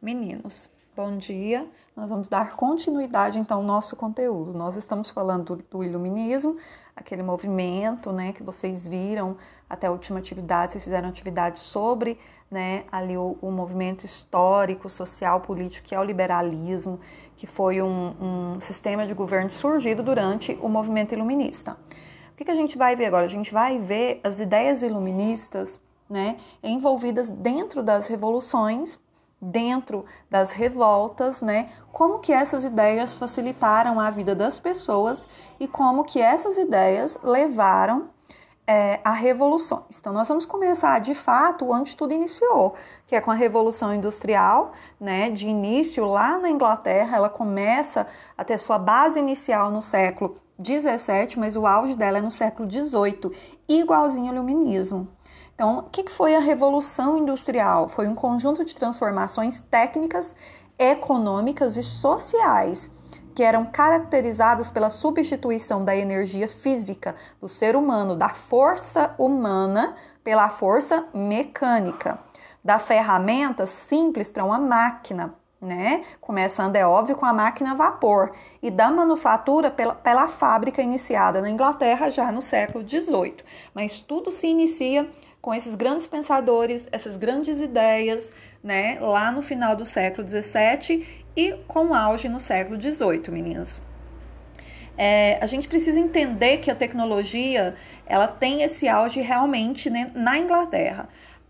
Meninos, bom dia. Nós vamos dar continuidade então ao nosso conteúdo. Nós estamos falando do, iluminismo, aquele movimento, né, que vocês viram até a última atividade, vocês fizeram atividade sobre, né, ali o, o movimento histórico, social, político que é o liberalismo, que foi um, um sistema de governo surgido durante o movimento iluminista. O que, que a gente vai ver agora? A gente vai ver as ideias iluministas, né, envolvidas dentro das revoluções dentro das revoltas, né? Como que essas ideias facilitaram a vida das pessoas e como que essas ideias levaram é, a revoluções. Então, nós vamos começar de fato onde tudo iniciou, que é com a Revolução Industrial, né? De início lá na Inglaterra, ela começa a ter sua base inicial no século 17, mas o auge dela é no século 18, igualzinho ao iluminismo. Então, o que foi a Revolução Industrial? Foi um conjunto de transformações técnicas, econômicas e sociais que eram caracterizadas pela substituição da energia física do ser humano, da força humana, pela força mecânica, da ferramenta simples para uma máquina, né? Começando, é óbvio, com a máquina a vapor, e da manufatura pela, pela fábrica iniciada na Inglaterra já no século XVIII. Mas tudo se inicia com esses grandes pensadores, essas grandes ideias, né, lá no final do século XVII e com auge no século XVIII, meninas. É, a gente precisa entender que a tecnologia ela tem esse auge realmente né, na Inglaterra.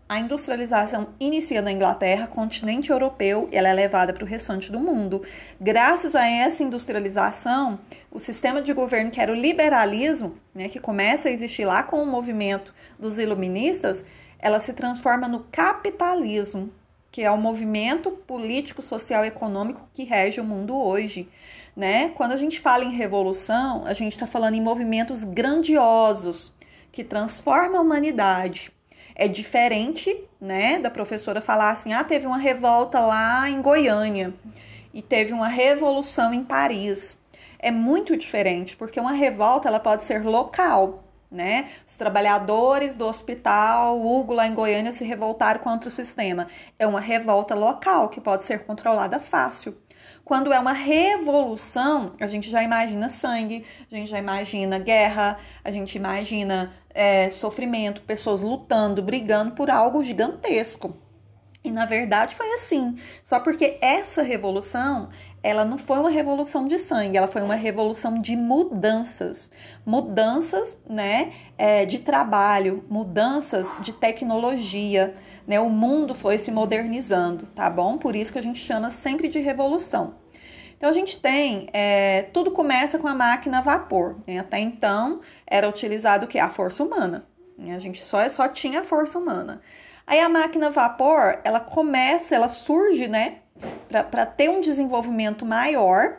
A industrialização inicia na Inglaterra, continente europeu, e ela é levada para o restante do mundo. Graças a essa industrialização, o sistema de governo que era o liberalismo, né, que começa a existir lá com o movimento dos iluministas, ela se transforma no capitalismo, que é o movimento político, social e econômico que rege o mundo hoje. Né? Quando a gente fala em revolução, a gente está falando em movimentos grandiosos que transformam a humanidade é diferente, né, da professora falar assim: ah, teve uma revolta lá em Goiânia e teve uma revolução em Paris. É muito diferente, porque uma revolta ela pode ser local, né? Os trabalhadores do hospital Hugo lá em Goiânia se revoltaram contra o sistema. É uma revolta local que pode ser controlada fácil. Quando é uma revolução, a gente já imagina sangue, a gente já imagina guerra, a gente imagina é, sofrimento, pessoas lutando, brigando por algo gigantesco. E na verdade foi assim. Só porque essa revolução, ela não foi uma revolução de sangue, ela foi uma revolução de mudanças. Mudanças, né, é, de trabalho, mudanças de tecnologia, né? O mundo foi se modernizando, tá bom? Por isso que a gente chama sempre de revolução. Então a gente tem, é, tudo começa com a máquina a vapor. Né? Até então era utilizado o que? A força humana. Né? A gente só, só tinha a força humana. Aí a máquina a vapor, ela começa, ela surge, né? Para ter um desenvolvimento maior,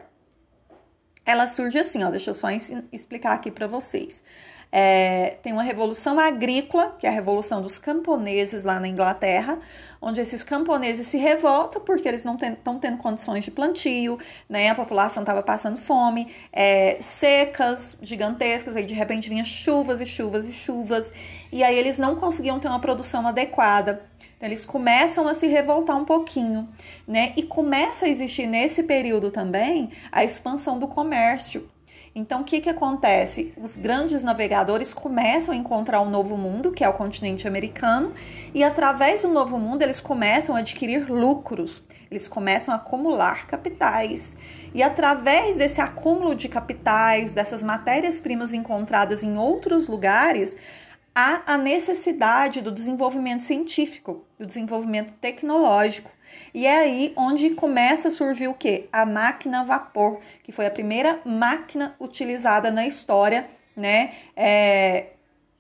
ela surge assim, ó. Deixa eu só explicar aqui para vocês. É, tem uma revolução agrícola, que é a revolução dos camponeses lá na Inglaterra, onde esses camponeses se revoltam porque eles não estão tendo condições de plantio, né? A população estava passando fome, é, secas gigantescas, aí de repente vinha chuvas e chuvas e chuvas, e aí eles não conseguiam ter uma produção adequada. Então, eles começam a se revoltar um pouquinho, né? E começa a existir nesse período também a expansão do comércio. Então, o que, que acontece? Os grandes navegadores começam a encontrar um novo mundo, que é o continente americano, e através do novo mundo eles começam a adquirir lucros, eles começam a acumular capitais. E através desse acúmulo de capitais, dessas matérias-primas encontradas em outros lugares, há a necessidade do desenvolvimento científico, do desenvolvimento tecnológico. E é aí onde começa a surgir o que? A máquina a vapor, que foi a primeira máquina utilizada na história, né? É,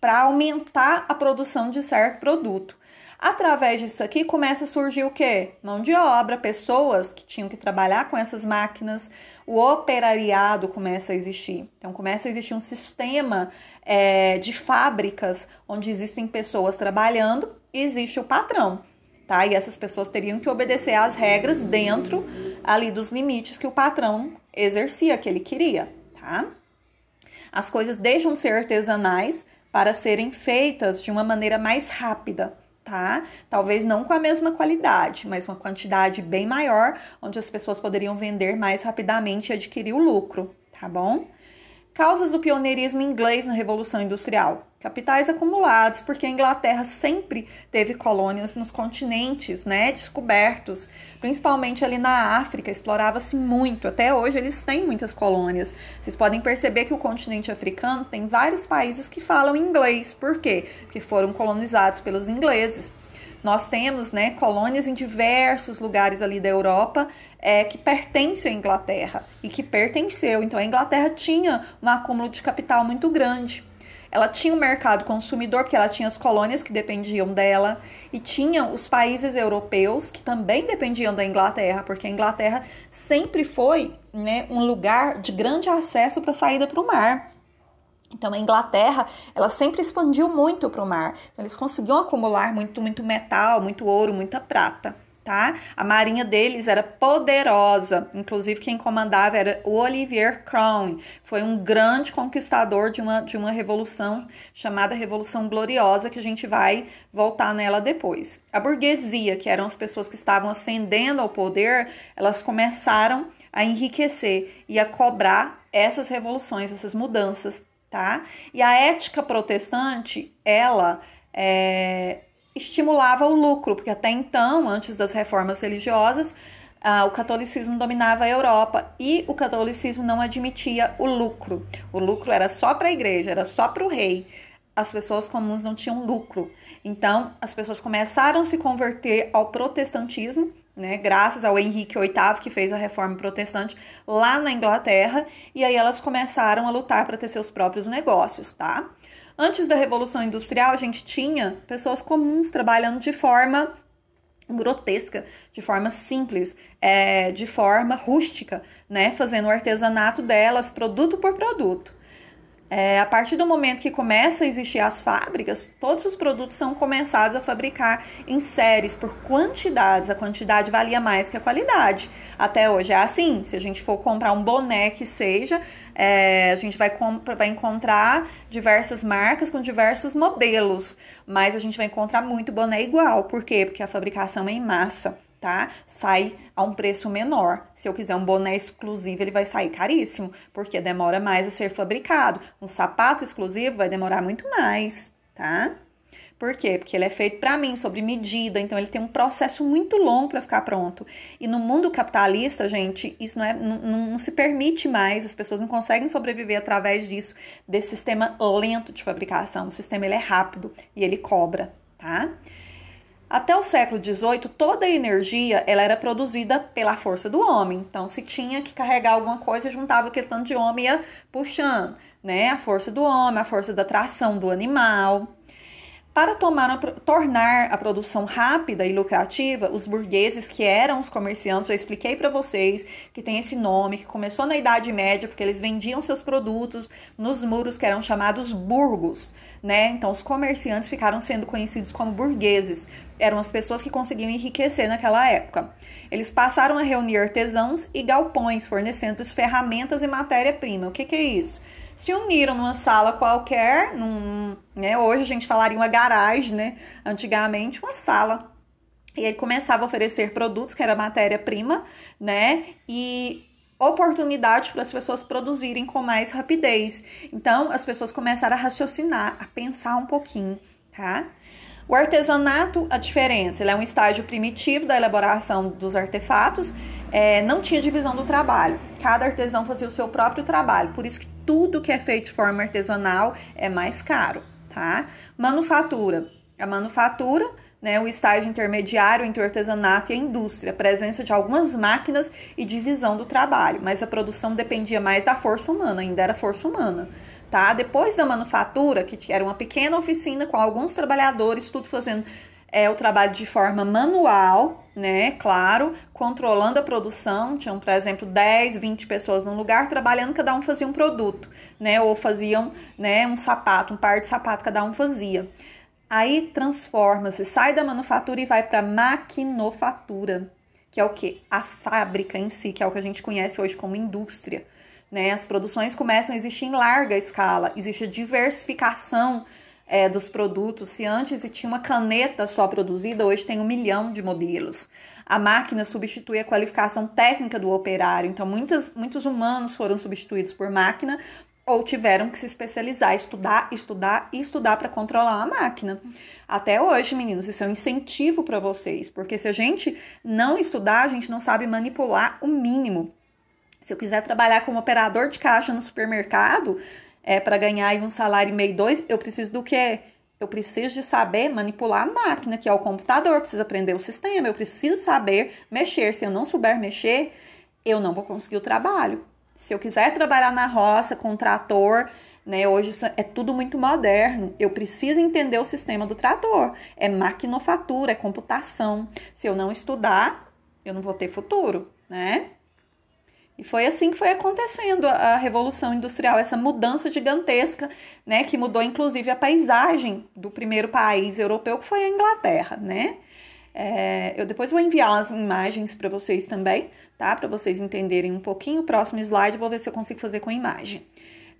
para aumentar a produção de certo produto. Através disso aqui começa a surgir o que? Mão de obra, pessoas que tinham que trabalhar com essas máquinas, o operariado começa a existir. Então começa a existir um sistema é, de fábricas onde existem pessoas trabalhando e existe o patrão tá? E essas pessoas teriam que obedecer às regras dentro ali dos limites que o patrão exercia, que ele queria, tá? As coisas deixam de ser artesanais para serem feitas de uma maneira mais rápida, tá? Talvez não com a mesma qualidade, mas uma quantidade bem maior, onde as pessoas poderiam vender mais rapidamente e adquirir o lucro, tá bom? Causas do pioneirismo inglês na Revolução Industrial. Capitais acumulados, porque a Inglaterra sempre teve colônias nos continentes, né, descobertos, principalmente ali na África, explorava-se muito. Até hoje eles têm muitas colônias. Vocês podem perceber que o continente africano tem vários países que falam inglês. Por quê? Porque foram colonizados pelos ingleses. Nós temos né, colônias em diversos lugares ali da Europa é, que pertencem à Inglaterra e que pertenceu. Então a Inglaterra tinha um acúmulo de capital muito grande. Ela tinha um mercado consumidor, porque ela tinha as colônias que dependiam dela, e tinha os países europeus que também dependiam da Inglaterra, porque a Inglaterra sempre foi né, um lugar de grande acesso para a saída para o mar. Então a Inglaterra, ela sempre expandiu muito para o mar. Então eles conseguiam acumular muito, muito metal, muito ouro, muita prata. Tá? A marinha deles era poderosa, inclusive quem comandava era o Olivier Cromwell, foi um grande conquistador de uma, de uma revolução chamada Revolução Gloriosa, que a gente vai voltar nela depois. A burguesia, que eram as pessoas que estavam ascendendo ao poder, elas começaram a enriquecer e a cobrar essas revoluções, essas mudanças tá? E a ética protestante, ela é, estimulava o lucro, porque até então, antes das reformas religiosas, ah, o catolicismo dominava a Europa e o catolicismo não admitia o lucro. O lucro era só para a igreja, era só para o rei. As pessoas comuns não tinham lucro. Então, as pessoas começaram a se converter ao protestantismo né, graças ao Henrique VIII, que fez a reforma protestante lá na Inglaterra, e aí elas começaram a lutar para ter seus próprios negócios, tá? Antes da Revolução Industrial, a gente tinha pessoas comuns trabalhando de forma grotesca, de forma simples, é, de forma rústica, né, fazendo o artesanato delas, produto por produto. É, a partir do momento que começa a existir as fábricas, todos os produtos são começados a fabricar em séries por quantidades. A quantidade valia mais que a qualidade. Até hoje é assim. Se a gente for comprar um boné que seja, é, a gente vai, vai encontrar diversas marcas com diversos modelos, mas a gente vai encontrar muito boné igual. Por quê? Porque a fabricação é em massa tá? Sai a um preço menor. Se eu quiser um boné exclusivo, ele vai sair caríssimo, porque demora mais a ser fabricado. Um sapato exclusivo vai demorar muito mais, tá? Por quê? Porque ele é feito para mim, sobre medida, então ele tem um processo muito longo para ficar pronto. E no mundo capitalista, gente, isso não, é, não, não, se permite mais, as pessoas não conseguem sobreviver através disso, desse sistema lento de fabricação. O sistema ele é rápido e ele cobra, tá? Até o século XVIII, toda a energia ela era produzida pela força do homem. Então, se tinha que carregar alguma coisa, juntava aquele tanto de homem e ia puxando, né? A força do homem, a força da tração do animal. Para tomar, tornar a produção rápida e lucrativa, os burgueses, que eram os comerciantes, eu expliquei para vocês que tem esse nome, que começou na Idade Média, porque eles vendiam seus produtos nos muros que eram chamados burgos, né? Então, os comerciantes ficaram sendo conhecidos como burgueses. Eram as pessoas que conseguiam enriquecer naquela época. Eles passaram a reunir artesãos e galpões, fornecendo-lhes ferramentas e matéria-prima. O que, que é isso? Se uniram numa sala qualquer, num, né, hoje a gente falaria uma garagem, né, antigamente uma sala. E aí começava a oferecer produtos, que era matéria-prima, né, e oportunidade para as pessoas produzirem com mais rapidez. Então, as pessoas começaram a raciocinar, a pensar um pouquinho, tá? O artesanato, a diferença, ele é um estágio primitivo da elaboração dos artefatos, é, não tinha divisão do trabalho. Cada artesão fazia o seu próprio trabalho, por isso que tudo que é feito de forma artesanal é mais caro, tá? Manufatura. A manufatura, né, o estágio intermediário entre o artesanato e a indústria, presença de algumas máquinas e divisão do trabalho, mas a produção dependia mais da força humana, ainda era força humana, tá? Depois da manufatura, que era uma pequena oficina com alguns trabalhadores, tudo fazendo é o trabalho de forma manual, né? Claro, controlando a produção. Tinham, por exemplo, 10, 20 pessoas num lugar trabalhando, cada um fazia um produto, né? Ou faziam, né, um sapato, um par de sapato, cada um fazia. Aí transforma-se, sai da manufatura e vai para maquinofatura, que é o que? A fábrica em si, que é o que a gente conhece hoje como indústria. Né? As produções começam a existir em larga escala, existe a diversificação é, dos produtos. Se antes tinha uma caneta só produzida, hoje tem um milhão de modelos. A máquina substitui a qualificação técnica do operário. Então, muitas, muitos humanos foram substituídos por máquina ou tiveram que se especializar, estudar, estudar e estudar para controlar a máquina. Até hoje, meninos, isso é um incentivo para vocês, porque se a gente não estudar, a gente não sabe manipular o mínimo. Se eu quiser trabalhar como operador de caixa no supermercado, é para ganhar um salário e meio dois, eu preciso do quê? Eu preciso de saber manipular a máquina, que é o computador, preciso aprender o sistema, eu preciso saber mexer. Se eu não souber mexer, eu não vou conseguir o trabalho. Se eu quiser trabalhar na roça com um trator, né, hoje é tudo muito moderno. Eu preciso entender o sistema do trator. É maquinofatura, é computação. Se eu não estudar, eu não vou ter futuro, né? E foi assim que foi acontecendo a Revolução Industrial, essa mudança gigantesca, né, que mudou inclusive a paisagem do primeiro país europeu, que foi a Inglaterra, né? É, eu depois vou enviar as imagens para vocês também, tá? Para vocês entenderem um pouquinho. O próximo slide, vou ver se eu consigo fazer com imagem.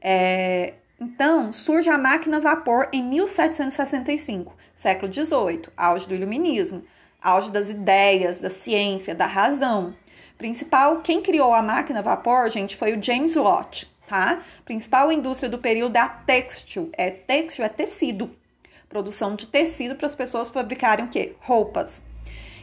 É, então, surge a máquina a vapor em 1765, século XVIII, auge do iluminismo, auge das ideias, da ciência, da razão. Principal, quem criou a máquina a vapor, gente, foi o James Watt, tá? Principal indústria do período é a. É têxtil, é tecido. Produção de tecido para as pessoas fabricarem o quê? Roupas.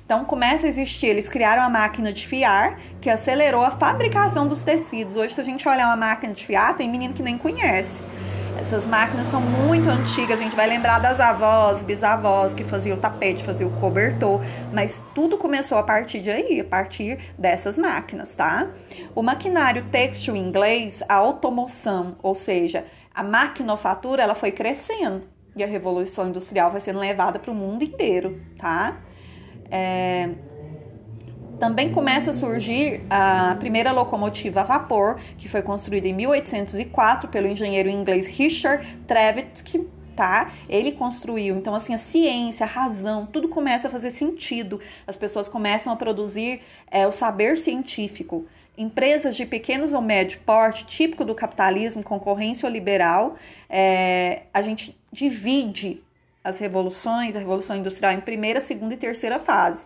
Então começa a existir, eles criaram a máquina de fiar, que acelerou a fabricação dos tecidos. Hoje, se a gente olhar uma máquina de fiar, tem menino que nem conhece. Essas máquinas são muito antigas, a gente vai lembrar das avós, bisavós que faziam o tapete, faziam o cobertor, mas tudo começou a partir de aí, a partir dessas máquinas, tá? O maquinário têxtil inglês, a automoção, ou seja, a maquinofatura, ela foi crescendo e a revolução industrial vai sendo levada para o mundo inteiro, tá? É, também começa a surgir a primeira locomotiva a vapor, que foi construída em 1804 pelo engenheiro inglês Richard Trevithick, tá? Ele construiu. Então, assim, a ciência, a razão, tudo começa a fazer sentido. As pessoas começam a produzir é, o saber científico. Empresas de pequenos ou médio porte, típico do capitalismo, concorrência liberal, é, a gente divide as revoluções, a revolução industrial em primeira, segunda e terceira fase.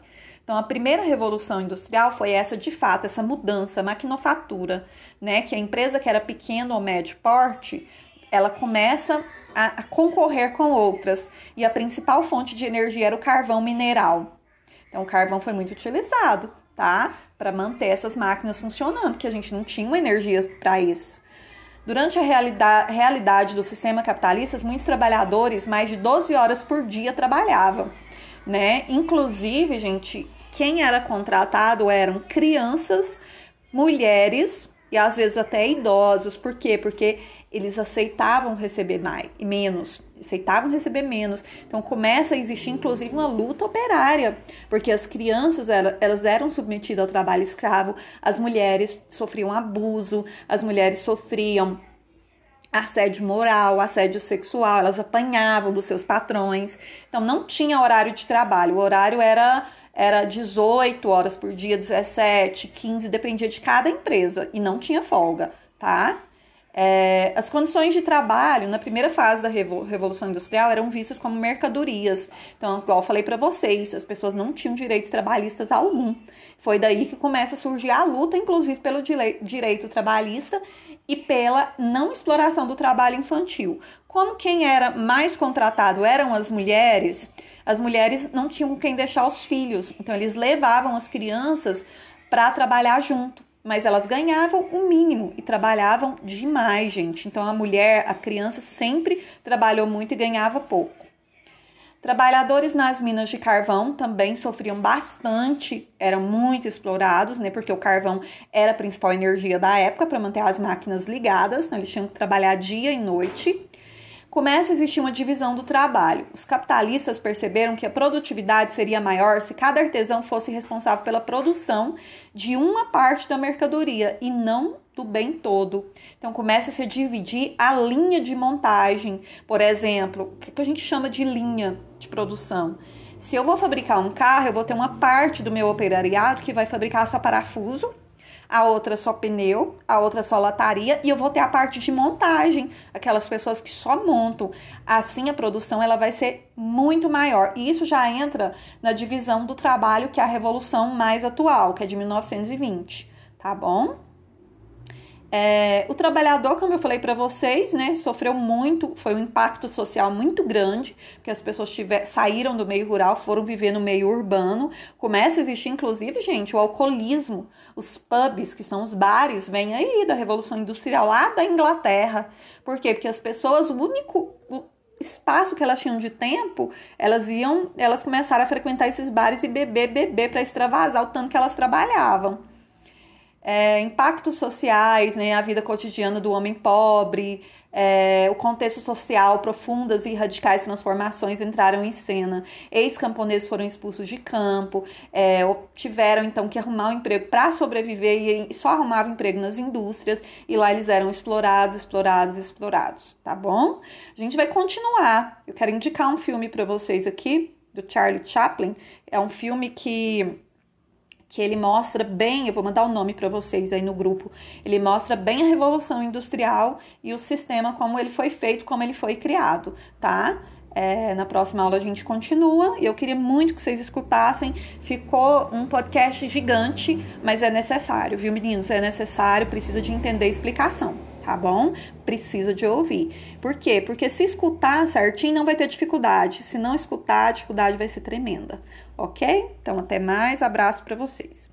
Então, a primeira revolução industrial foi essa, de fato, essa mudança, maquinofatura, né? Que a empresa que era pequeno ou médio porte, ela começa a, a concorrer com outras. E a principal fonte de energia era o carvão mineral. Então, o carvão foi muito utilizado, tá? Para manter essas máquinas funcionando, que a gente não tinha uma energia para isso. Durante a realidade do sistema capitalista, muitos trabalhadores, mais de 12 horas por dia, trabalhavam. Né? Inclusive, gente, quem era contratado eram crianças, mulheres e às vezes até idosos. Por quê? Porque eles aceitavam receber mais menos, aceitavam receber menos. Então começa a existir inclusive uma luta operária, porque as crianças elas eram submetidas ao trabalho escravo, as mulheres sofriam abuso, as mulheres sofriam assédio moral, assédio sexual, elas apanhavam dos seus patrões. Então não tinha horário de trabalho, o horário era era 18 horas por dia, 17, 15, dependia de cada empresa e não tinha folga, tá? É, as condições de trabalho na primeira fase da Revolução Industrial eram vistas como mercadorias. Então, igual eu falei para vocês, as pessoas não tinham direitos trabalhistas algum. Foi daí que começa a surgir a luta, inclusive pelo direito trabalhista e pela não exploração do trabalho infantil. Como quem era mais contratado eram as mulheres, as mulheres não tinham quem deixar os filhos, então eles levavam as crianças para trabalhar junto mas elas ganhavam o mínimo e trabalhavam demais, gente. Então a mulher, a criança sempre trabalhou muito e ganhava pouco. Trabalhadores nas minas de carvão também sofriam bastante, eram muito explorados, né? Porque o carvão era a principal energia da época para manter as máquinas ligadas, então eles tinham que trabalhar dia e noite começa a existir uma divisão do trabalho. Os capitalistas perceberam que a produtividade seria maior se cada artesão fosse responsável pela produção de uma parte da mercadoria e não do bem todo. Então começa-se a dividir a linha de montagem. Por exemplo, o que a gente chama de linha de produção? Se eu vou fabricar um carro, eu vou ter uma parte do meu operariado que vai fabricar só parafuso, a outra só pneu, a outra só lataria e eu vou ter a parte de montagem, aquelas pessoas que só montam. Assim a produção ela vai ser muito maior. E isso já entra na divisão do trabalho que é a revolução mais atual, que é de 1920, tá bom? É, o trabalhador, como eu falei para vocês, né, sofreu muito, foi um impacto social muito grande, porque as pessoas tiver, saíram do meio rural, foram viver no meio urbano. Começa a existir, inclusive, gente, o alcoolismo. Os pubs, que são os bares, vêm aí da Revolução Industrial lá da Inglaterra. Por quê? Porque as pessoas, o único espaço que elas tinham de tempo, elas iam, elas começaram a frequentar esses bares e beber, beber para extravasar o tanto que elas trabalhavam é, impactos sociais, né, a vida cotidiana do homem pobre, é, o contexto social, profundas e radicais transformações entraram em cena. Ex-camponeses foram expulsos de campo, é, tiveram então que arrumar um emprego para sobreviver e só arrumavam emprego nas indústrias e lá eles eram explorados, explorados, explorados, tá bom? A gente vai continuar. Eu quero indicar um filme para vocês aqui do Charlie Chaplin. É um filme que que ele mostra bem, eu vou mandar o nome para vocês aí no grupo. Ele mostra bem a revolução industrial e o sistema como ele foi feito, como ele foi criado, tá? É, na próxima aula a gente continua eu queria muito que vocês escutassem. Ficou um podcast gigante, mas é necessário, viu, meninos? É necessário, precisa de entender a explicação, tá bom? Precisa de ouvir. Por quê? Porque se escutar certinho não vai ter dificuldade. Se não escutar, a dificuldade vai ser tremenda ok? Então, até mais, abraço para vocês.